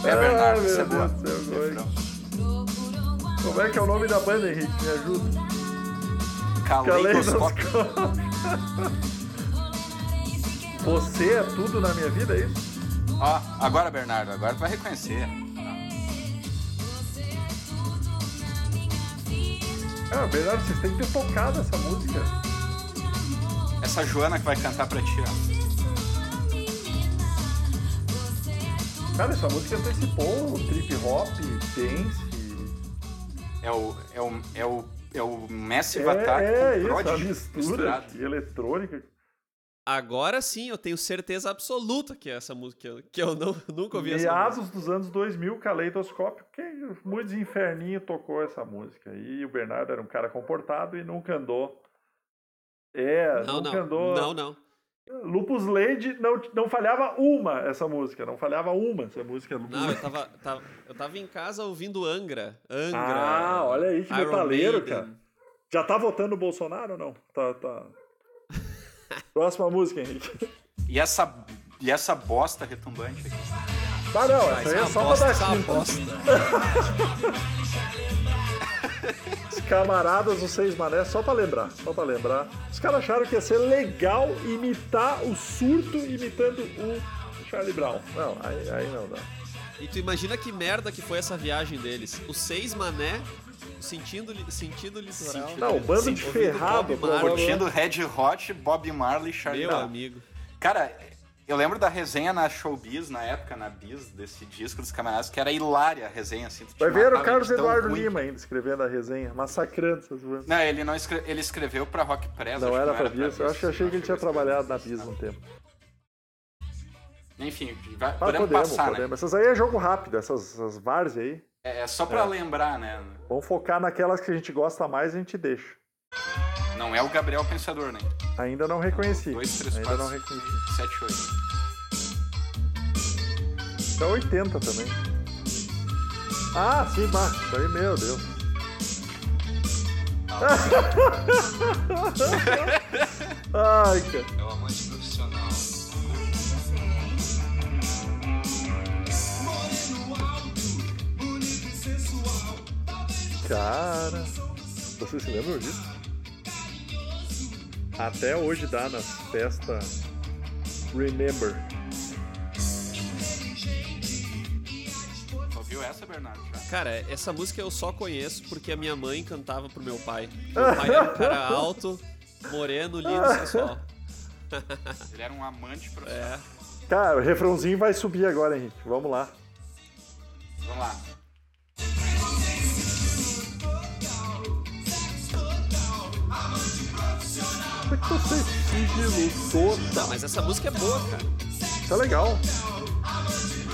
É, Bernardo, Ah, isso é meu boa. Deus do céu, é-. Como é que é o nome da banda, Henrique? Me ajuda. Caleidoscópio. Você é tudo na minha vida, é isso? Ó, agora, Bernardo, agora tu vai reconhecer. Ah, Bernardo, vocês têm que ter tocado essa música. Essa Joana que vai cantar pra ti, ó. Cara, essa música antecipou o trip hop, dance. É o, é o, é o, é o Massive É, Attack é com isso, Prodigy mistura misturado. de eletrônica. Agora sim, eu tenho certeza absoluta que é essa música que eu, não, nunca ouvi essa música. Meados dos anos 2000, Caleidoscópio, que muitos inferninhos tocou essa música. E o Bernardo era um cara comportado e nunca andou. É, Não, nunca não, andou. não, não. Lupus Lady não, não falhava uma essa música, não falhava uma essa música. Lupus Não, eu tava, tava- eu tava em casa ouvindo Angra. Angra. Ah, olha aí que Iron metaleiro, Maiden. cara. Já tá votando o Bolsonaro ou não? Tá, tá. Próxima música, Henrique. E essa, e essa bosta retumbante aqui. Ah, não, Ah, essa aí é é só bosta, pra é dar uma quinta. bosta. Camaradas, os seis mané, só pra lembrar, só pra lembrar. Os caras acharam que ia ser legal imitar o surto imitando o Charlie Brown. Não, aí, aí não dá. E tu imagina que merda que foi essa viagem deles. Os seis mané, sentindo, sentido litoral. Não, o bando de ferrado, Bob. Marley. Curtindo Red Hot, Bob Marley, Charlie Meu Brown. amigo. Cara, eu lembro da resenha na Showbiz, na época, na Biz, desse disco dos camaradas, que era hilária a resenha, assim. te Vai ver o Carlos Eduardo ruim. Lima ainda escrevendo a resenha, massacrando essas bandas. Não, ele não escre- ele escreveu pra Rock Press. Não era pra Bis, eu Biz, acho, achei que ele tinha trabalhado na. Bis um tempo. Enfim, vai, Ah, podemos podemos, passar, podemos. né? Essas aí é jogo rápido, essas, essas várzea aí. É, é só pra lembrar, né? Vamos focar naquelas que a gente gosta mais e a gente deixa. Não é o Gabriel Pensador, né? Ainda não reconheci. Dois, três, Ainda quatro, não reconheci. sete, oito. Isso é 80 também. Ah, sim, bah, isso aí, meu Deus. Ai, cara. É o amante profissional. Cara, vocês se lembram disso? Até hoje dá nas festas Remember. Ouviu essa, Bernardo? Cara, essa música eu só conheço porque a minha mãe cantava pro meu pai. Meu pai era um cara alto, moreno, lindo, sensual. Ele era um amante profissional. É. Cara, o refrãozinho vai subir agora, Henrique. Vamos lá. Vamos lá. Por que você sigilo toda? Não, mas essa música é boa, cara. Isso é legal.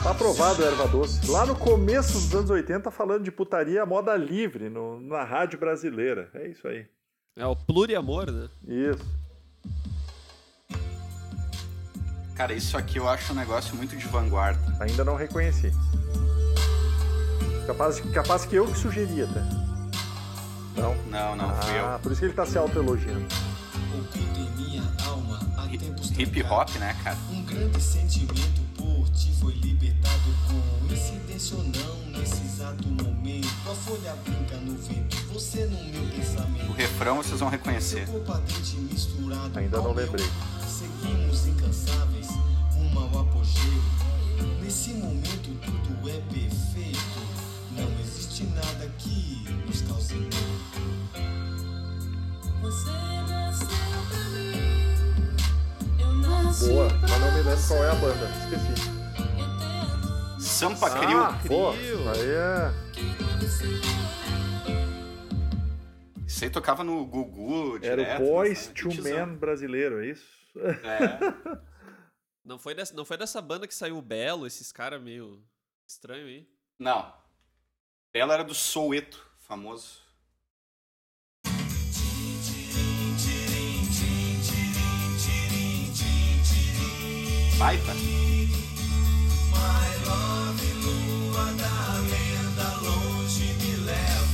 Tá aprovado, erva doce. Lá no começo dos anos 80, falando de putaria moda livre no- na rádio brasileira. É isso aí. É o pluriamor, né? Isso. Cara, isso aqui eu acho um negócio muito de vanguarda. Ainda não reconheci. Capaz, capaz que eu que sugeri até. Não? Não, não, fui Ah, eu. por isso que ele tá se autoelogiando. Minha alma há tempos Hip hop, né, cara? Um grande sentimento por ti foi libertado Coincidência ou não, nesse exato momento A folha brinca no vento, você no meu O pensamento refrão vocês vão reconhecer. Seu corpo ardente misturado Ainda não meu. lembrei. Seguimos incansáveis, rumo ao apogeu Nesse momento tudo é perfeito Não existe nada que nos cause medo Você nasceu Boa, mas não me lembro qual é a banda. Esqueci. Sampa Crio. Ah, pô, Crio. isso aí é. Isso aí tocava no Gugu Era direto. o Boys né? to Tiozão. Men brasileiro, é isso? É. Não foi, dessa, não foi dessa banda que saiu o Belo, esses caras meio estranho aí? Não. Ela era do Soueto, famoso. Baita.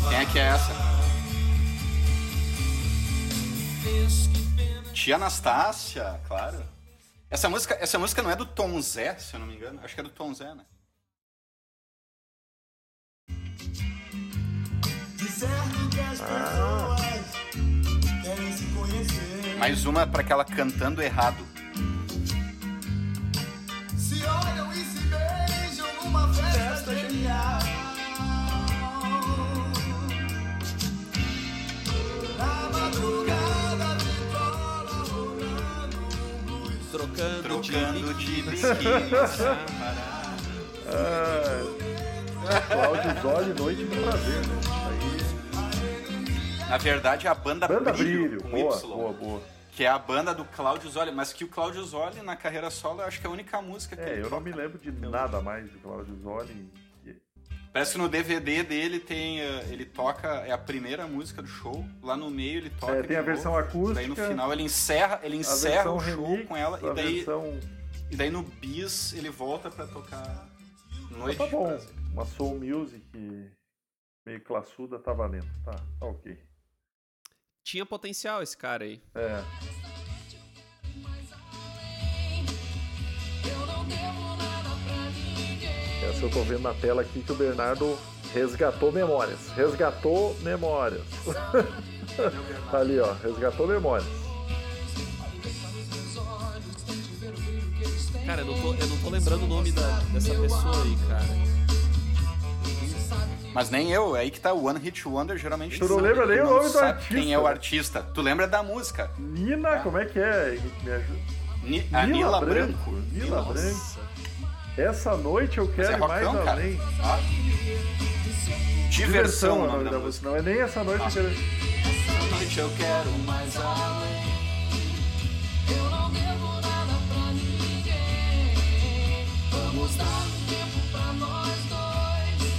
Quem é que é essa? Tia Anastácia, claro. Essa música, essa música não é do Tom Zé, se eu não me engano. Acho que é do Tom Zé, né? Ah, Mais uma pra aquela cantando errado. Trocando, Trocando de de biquíni. Ah, Cláudio Zoli, Noite do Prazer, né? Isso Na verdade, a banda. Banda Brilho, Brilho, com boa, Y, boa, boa. que é a banda do Cláudio Zoli, mas que o Cláudio Zoli, na carreira solo, eu acho que é a única música que É, ele eu não toca. me lembro de nada mais de Cláudio Zoli. Parece que no DVD dele tem. eh, Ele toca. É a primeira música do show. Lá no meio ele toca. É, tem a novo, versão acústica. Daí no final ele encerra, ele encerra o show remix, com ela. E daí, versão... e daí no bis ele volta pra tocar Noite Tá bom, uma soul music meio classuda tá valendo, tá, tá ok. Tinha potencial esse cara aí. É, essa eu tô vendo na tela aqui que o Bernardo resgatou memórias. Resgatou memórias. tá ali, ó, resgatou memórias. Cara, eu não tô, eu não tô lembrando o nome da- dessa pessoa aí, cara. Mas nem eu, é aí que tá o One Hit Wonder, geralmente. Tu não sabe, lembra nem o nome do artista, Quem é o artista? Tu lembra da música? Nina, como é que é? Me ajuda. Ni- a Nila Nila Branco. Branco. Nila Nossa. Branco. Essa noite eu Mas quero é ir mais rockão, cara. além. Ó. Diversão, é o nome da música. Não é nem essa noite eu quero. Essa noite eu quero mais além. Eu não devo nada pra ninguém. Vamos dar um tempo pra nós dois.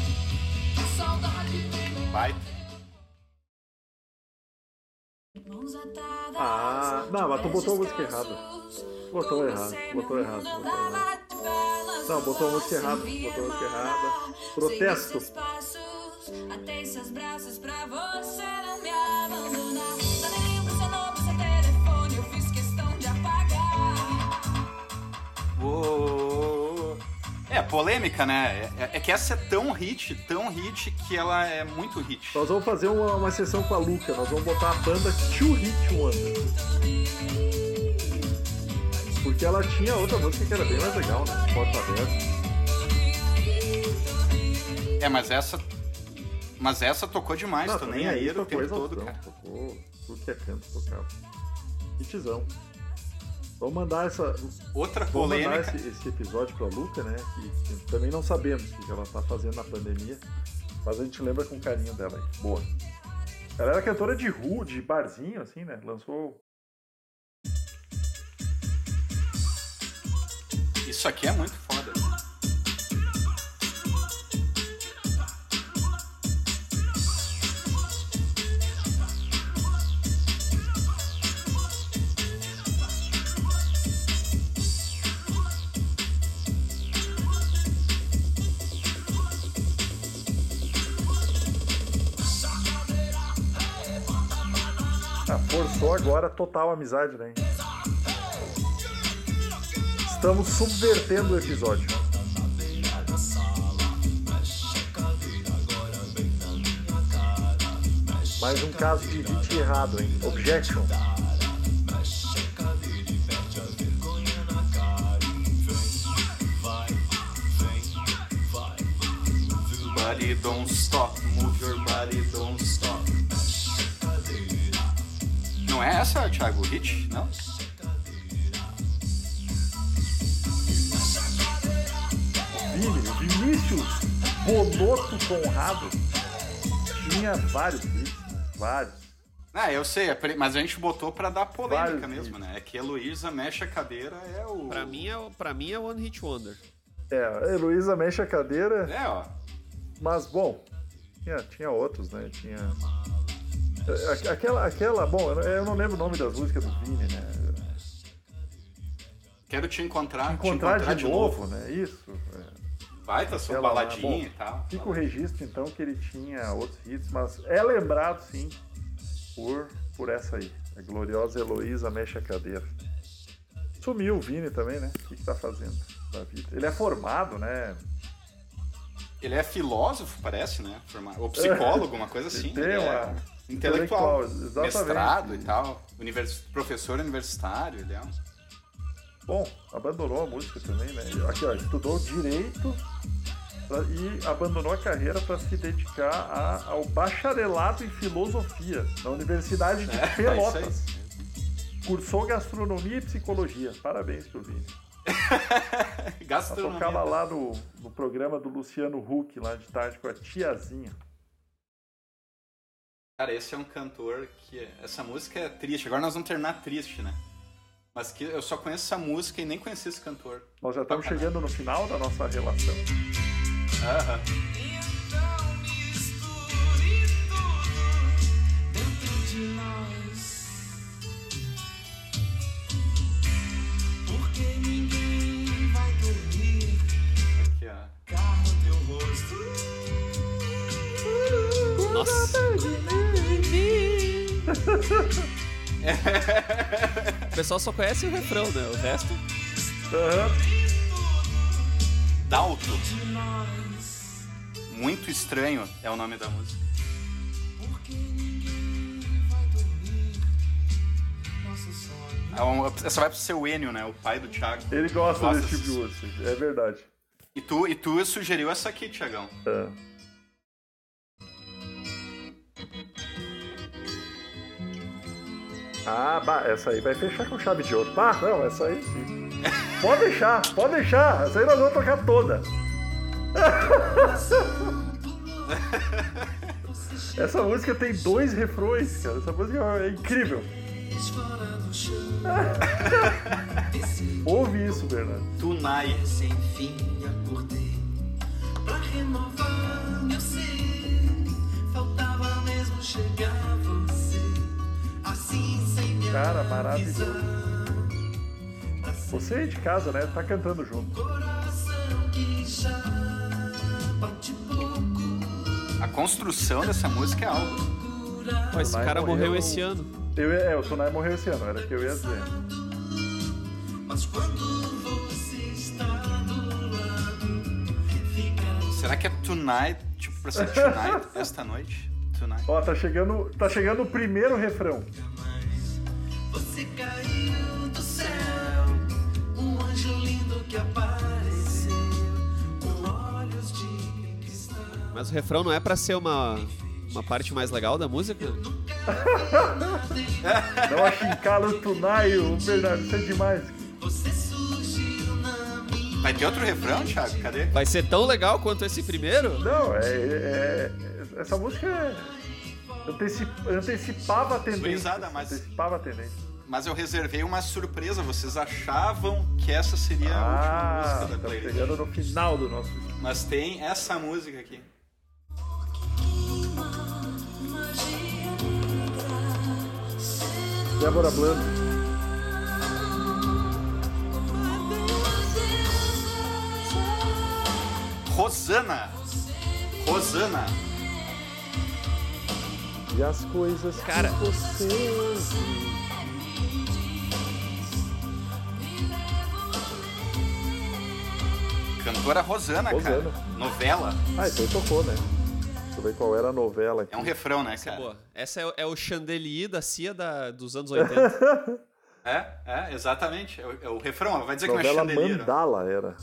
A saudade vem Baita. Ah, não, mas tu botou a música errada. Botou errado, botou errado, botou errado. Não, botou a música errada, botou a música errada. Protesto. Atei seus braços pra você não me abandonar. Polêmica, né? É, é que essa é tão hit, tão hit, que ela é muito hit. Nós vamos fazer uma, uma sessão com a Luca. Nós vamos botar a banda Two Hit Wonder. Porque ela tinha outra música que era bem mais legal, né? Porta aberta. É, mas essa. Mas essa tocou demais, tô tá nem aí o tocou tempo exaustão, todo, cara. Tocou tudo que é canto, tocava. Hitzão. Vamos mandar essa. Outra Vamos mandar polêmica. esse, esse episódio pra Luca, né? Que, que também não sabemos o que ela tá fazendo na pandemia. Mas a gente lembra com carinho dela aí. Boa. Ela era cantora de rua, de barzinho, assim, né? Lançou. Isso aqui é muito forçou agora total amizade, né? Estamos subvertendo o episódio. Mais um caso de hit errado, hein? Objection. Body don't stop, move your body don't stop. Não é essa, Thiago? Hit? Não? Vini, Vinícius Bonotto Conrado tinha vários hits? Vários. Ah, eu sei, mas a gente botou pra dar polêmica Vários mesmo, hits. né? É que a Heloísa mexe a cadeira é o. Pra mim é, o- pra mim é One Hit Wonder. É, a Heloísa mexe a cadeira, É, ó. mas bom, tinha, tinha outros, né? Tinha. Aquela, aquela, bom, eu não- lembro o nome das músicas do Vini, né? Quero te encontrar. Encontrar, de, novo, né? Isso. é. Baita sua Aquela lá, baladinha bom, e tal. Fica o registro, então, que ele tinha outros hits, mas é lembrado, sim, por, por essa aí. A gloriosa Heloísa mexe a cadeira. Sumiu o Vini também, né? O que, que tá fazendo da vida? Ele é formado, né? Ele é filósofo, parece, né? Forma- Ou psicólogo, uma coisa assim. Ele tem Ele é uma- intelectual. intelectual. Mestrado e tal. Univers... Professor universitário, ele é um. Bom, abandonou a música também, né? Aqui, ó, estudou direito pra- e abandonou a carreira para se dedicar a- ao bacharelado em filosofia na Universidade de É, Pelotas. isso aí. cursou gastronomia e psicologia. Parabéns. Ela Gastronomia. tocava lá no, no programa do Luciano Huck, lá de tarde, com a tiazinha. Cara, esse é um cantor que. Essa música é triste. Agora nós vamos terminar triste, né? Mas que eu só conheço essa música e nem conheci esse cantor. Nós já estamos chegando no final da nossa relação. Aham. O pessoal só conhece o refrão, né? O resto. Aham. Dalto. Muito estranho é o nome da música. Porque ninguém vai dormir. Nosso sonho. É um- Essa vai pro seu Enio, né? O pai do Thiago. Ele gosta, Gosta desse tipo de música, é verdade. E tu, e tu sugeriu essa aqui, Thiagão. É. Ah, bah, essa aí vai fechar com chave de ouro. Bah, não, essa aí sim. Pode deixar, pode deixar. Essa aí nós vamos tocar toda. Essa música tem dois refrões, cara. Essa música é incrível. Ouve isso, Bernardo. Tunai. Sem fim acordei pra renovar meu ser. Faltava mesmo chegar Cara, maravilhoso. Você aí de casa, né? Tá cantando junto. A construção dessa música é algo. Pô, esse cara morreu o- esse ano. Eu, é, o Tonai morreu esse ano, era o que eu ia dizer. Será que é tonight? Tipo, pra ser tonight? esta noite? Tonight. Ó, tá chegando, tá chegando o primeiro refrão. Mas o refrão não é pra ser uma, uma parte mais legal da música? Não achincala o Tunai, o Bernardo, isso é demais. Vai ter outro refrão, Thiago? Cadê? Vai ser tão legal quanto esse primeiro? Não, é, é- essa música é, anteci- antecipava a tendência. Gurizada, mas- Antecipava a tendência. Mas eu reservei uma surpresa. Vocês achavam que essa seria a última Ah, música da estamos playlist. chegando no final do nosso... Mas tem essa música aqui. Débora Blando. Rosana. Rosana. E as coisas Cara. que você... Cantora Rosana, cara. Rosana. Novela. Ah, então tocou, né? Deixa eu ver qual era a novela aqui. É um refrão, né, Essa é cara? boa. Essa é, é o chandelier da CIA da, dos anos 80. É, é, exatamente. É o, é o refrão. Vai dizer que não é novela chandelier. ó. Mandala era.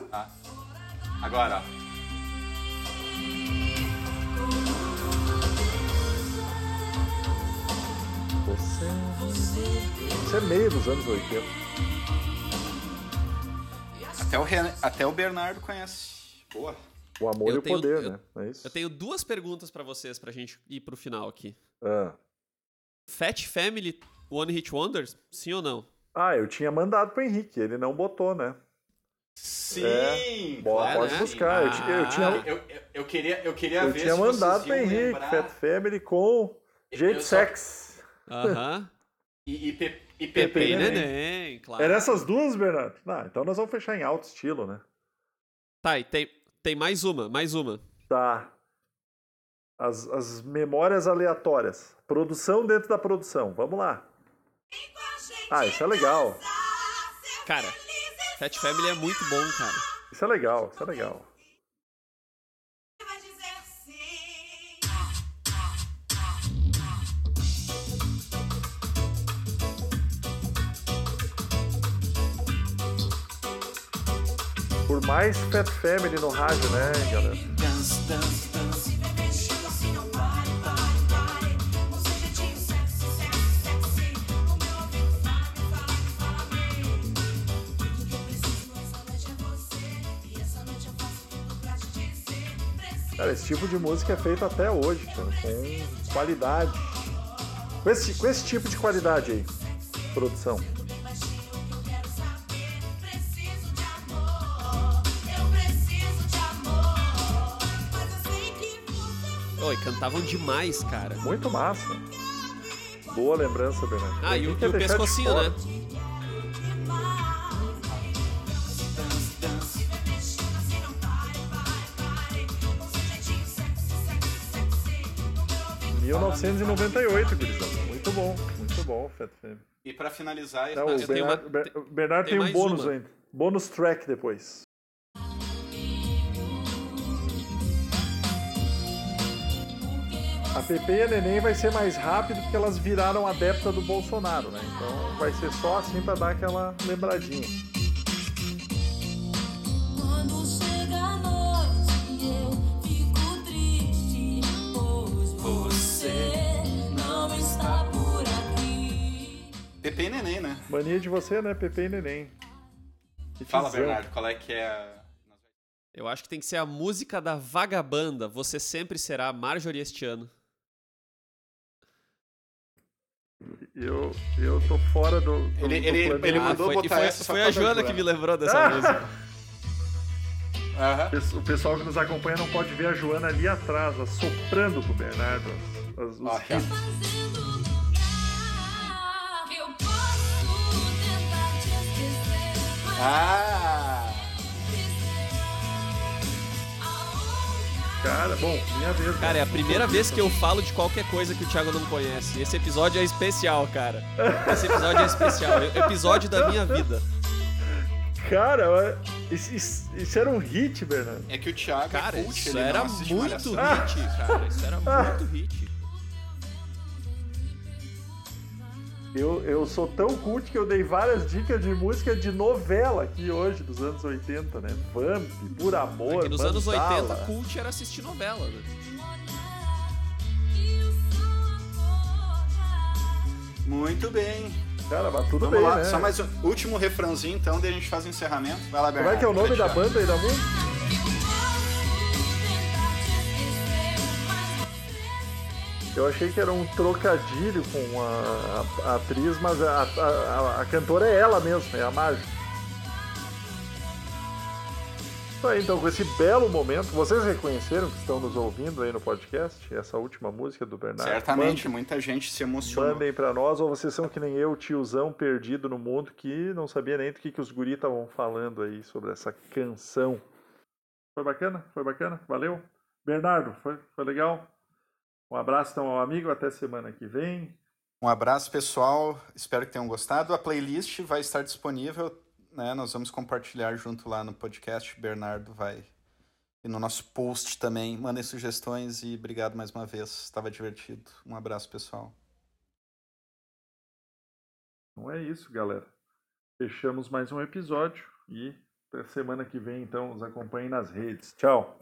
Agora, ó. Você... Isso é meio dos anos 80. Até o, Ren- até o Bernardo conhece. Boa. O amor Eu e o tenho- poder, eu- né? É isso? Eu tenho duas perguntas pra vocês pra gente ir pro final aqui. Ah. Fat Family One Hit Wonders? Sim ou não? Ah, eu tinha mandado pro Henrique, ele não botou, né? Sim, Bo- claro, pode né? buscar. Eu, ti- eu tinha, Eu, eu, eu queria, eu queria eu ver tinha se mandado pro Henrique, lembrar. Fat Family com Jeito Eu só- Sex. Aham. E, e, Pe- e Pepe Pepe, Neném. neném, claro. Era essas duas, Bernardo? Ah, então nós vamos fechar em alto estilo, né? Tá, e tem, tem mais uma, mais uma. Tá. As, as memórias aleatórias. Produção dentro da produção. Vamos lá. Ah, isso é legal. Cara, Fat Family é muito bom, cara. Isso é legal, isso é legal. mais Fat Family no rádio, né, galera? Cara, esse tipo de música é feito até hoje, cara, com qualidade. Com esse, com esse tipo de qualidade aí, produção. Oi, cantavam demais, cara. Muito massa. Boa lembrança, Bernardo. Ah, e o, e o pescocinho, né? assim não pare, pare, pare. Com seu jeitinho sexy, sexy, sexy. No meu ouvido 1998, gurizada. Muito bom, muito bom, Fat Femme. E pra finalizar, Tá, o eu tenho Bernardo, uma- Bernardo tem tem, um bônus uma. ainda. Bônus track depois. A Pepe e a Neném vai ser mais rápido porque elas viraram adepta do Bolsonaro, né? Então vai ser só assim pra dar aquela lembradinha. Pepe e Neném, né? Mania de você, né? Pepe e Neném. Fala, Hitzão. Bernardo, qual é que é a... Eu acho que tem que ser a música da Vagabanda. Você sempre será Marjorie este ano. Eu, eu tô fora do. do Ele- do ele- ele mandou foi, botar e foi, essa foi a Joana que me lembrou dessa música. Aham. O pessoal que nos acompanha não pode ver a Joana ali atrás, soprando pro Bernardo as- as- os hits. Fazendo Cara, bom, minha vez. Cara, é a primeira vez que eu falo de qualquer coisa que o Thiago não conhece. Esse episódio é especial, cara. Esse episódio é especial. É episódio da minha vida. Cara, isso, isso- isso era um hit, Bernardo. É que o Thiago Cara, é cult, isso ele era muito hit, cara. Isso era muito hit. Eu, eu sou tão cult que eu dei várias dicas de música de novela aqui hoje, dos anos 80, né? Vamp, Por Amor, Porque nos anos Mandala. 80, cult era assistir novela, né? Muito bem. Cara, mas tudo Vamos bem, lá, né? só mais um último refrãozinho, então, daí a gente faz o encerramento. Vai lá, Como Bernardo. é que é o nome da banda e da música? Eu achei que era um trocadilho com a, a- a atriz, mas a, a- a- cantora é ela mesmo, é a Marge. Aí, então, com esse belo momento, vocês reconheceram que estão nos ouvindo aí no podcast? Essa última música do Bernardo? Certamente, Mandem- muita gente se emocionou. Mandem pra nós, ou vocês são que nem eu, tiozão perdido no mundo, que não sabia nem do que, que os guris estavam falando aí sobre essa canção. Foi bacana? Foi bacana? Valeu? Bernardo, foi, foi legal? Um abraço então ao amigo, até semana que vem. Um abraço, pessoal. Espero que tenham gostado. A playlist vai estar disponível, né? Nós vamos compartilhar junto lá no podcast. Bernardo vai. E no nosso post também. Mandem sugestões e obrigado mais uma vez. Estava divertido. Um abraço, pessoal. Então é isso, galera. Fechamos mais um episódio e até semana que vem, então, nos acompanhem nas redes. Tchau!